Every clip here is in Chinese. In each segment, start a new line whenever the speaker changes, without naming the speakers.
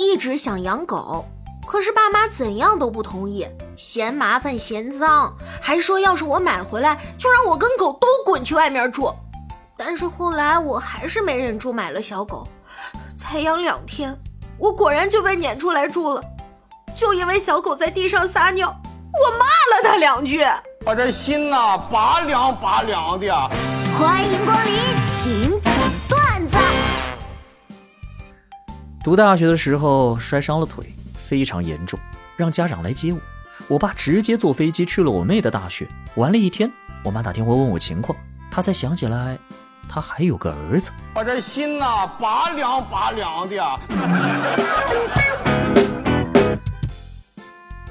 一直想养狗，可是爸妈怎样都不同意，嫌麻烦嫌脏，还说要是我买回来，就让我跟狗都滚去外面住。但是后来我还是没忍住买了小狗，才养两天，我果然就被撵出来住了，就因为小狗在地上撒尿，我骂了它两句。
我这心呐，拔凉拔凉的。
欢迎光临，请讲段子。
读大学的时候摔伤了腿，非常严重，让家长来接我。我爸直接坐飞机去了我妹的大学，玩了一天。我妈打电话问我情况，她才想起来，她还有个儿子。
我这心呐，拔凉拔凉的。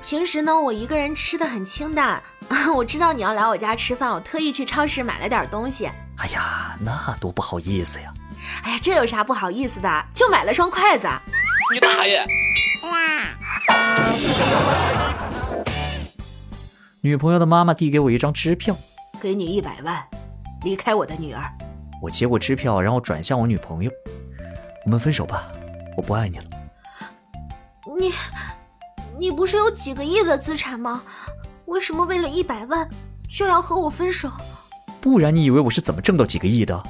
平时呢，我一个人吃的很清淡。我知道你要来我家吃饭，我特意去超市买了点东西。
哎呀，那多不好意思呀！
哎呀，这有啥不好意思的？就买了双筷子。
你大爷！
女朋友的妈妈递给我一张支票，
给你一百万，离开我的女儿。
我接过支票，然后转向我女朋友：“我们分手吧，我不爱你了。”
你，你不是有几个亿的资产吗？为什么为了一百万就要和我分手？
不然你以为我是怎么挣到几个亿的？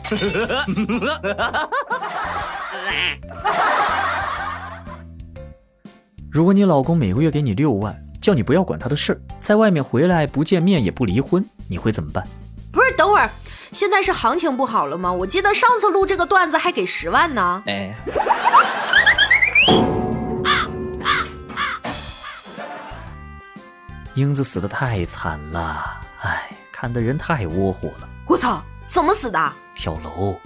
如果你老公每个月给你六万，叫你不要管他的事儿，在外面回来不见面也不离婚，你会怎么办？
不是，等会儿，现在是行情不好了吗？我记得上次录这个段子还给十万呢。哎。
英子死的太惨了，哎，看的人太窝火了。
我操，怎么死的？
跳楼。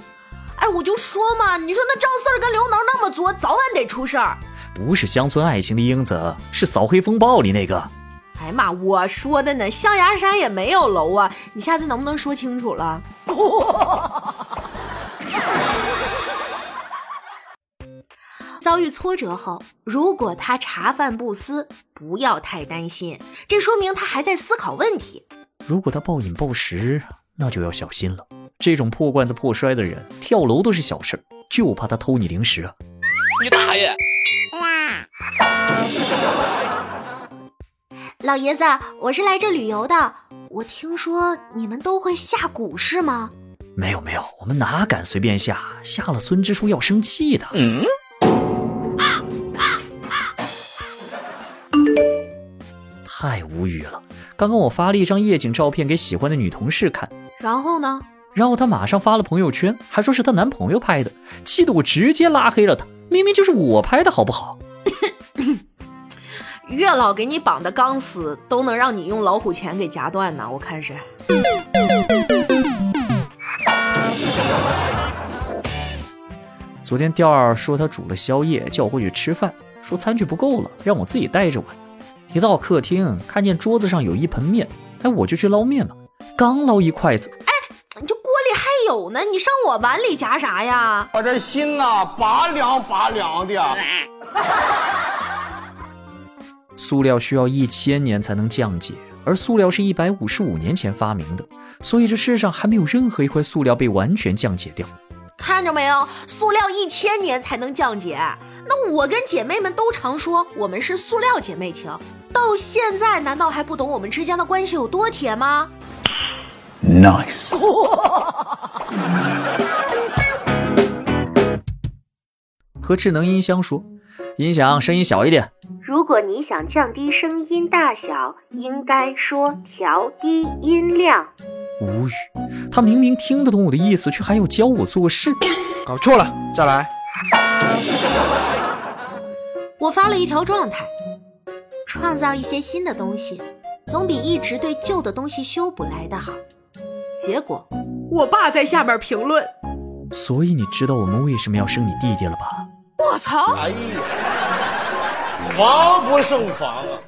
哎，我就说嘛，你说那赵四儿跟刘能那么作，早晚得出事儿。
不是乡村爱情的英子，是扫黑风暴里那个。
哎呀妈，我说的呢，象牙山也没有楼啊，你下次能不能说清楚了？遭遇挫折后，如果他茶饭不思，不要太担心，这说明他还在思考问题。
如果他暴饮暴食，那就要小心了。这种破罐子破摔的人，跳楼都是小事，就怕他偷你零食啊！
你大爷！
老爷子，我是来这旅游的。我听说你们都会下蛊是吗？
没有没有，我们哪敢随便下，下了孙支书要生气的。嗯。太无语了！刚刚我发了一张夜景照片给喜欢的女同事看，
然后呢？
然后她马上发了朋友圈，还说是她男朋友拍的，气得我直接拉黑了她。明明就是我拍的，好不好？
月老给你绑的钢丝都能让你用老虎钳给夹断呢，我看是。
昨天调儿说他煮了宵夜，叫我过去吃饭，说餐具不够了，让我自己带着碗。一到客厅，看见桌子上有一盆面，哎，我就去捞面嘛。刚捞一筷子，
哎，你这锅里还有呢，你上我碗里夹啥呀？
我这心呐，拔凉拔凉的。
塑料需要一千年才能降解，而塑料是一百五十五年前发明的，所以这世上还没有任何一块塑料被完全降解掉。
看着没有，塑料一千年才能降解。那我跟姐妹们都常说，我们是塑料姐妹情。到现在难道还不懂我们之间的关系有多铁吗
？Nice。
和智能音箱说，音响声音小一点。
如果你想降低声音大小，应该说调低音量。
无语，他明明听得懂我的意思，却还要教我做事。
搞错了，再来。
我发了一条状态。创造一些新的东西，总比一直对旧的东西修补来的好。结果，我爸在下面评论。
所以你知道我们为什么要生你弟弟了吧？
我操！哎呀，
防不胜防啊！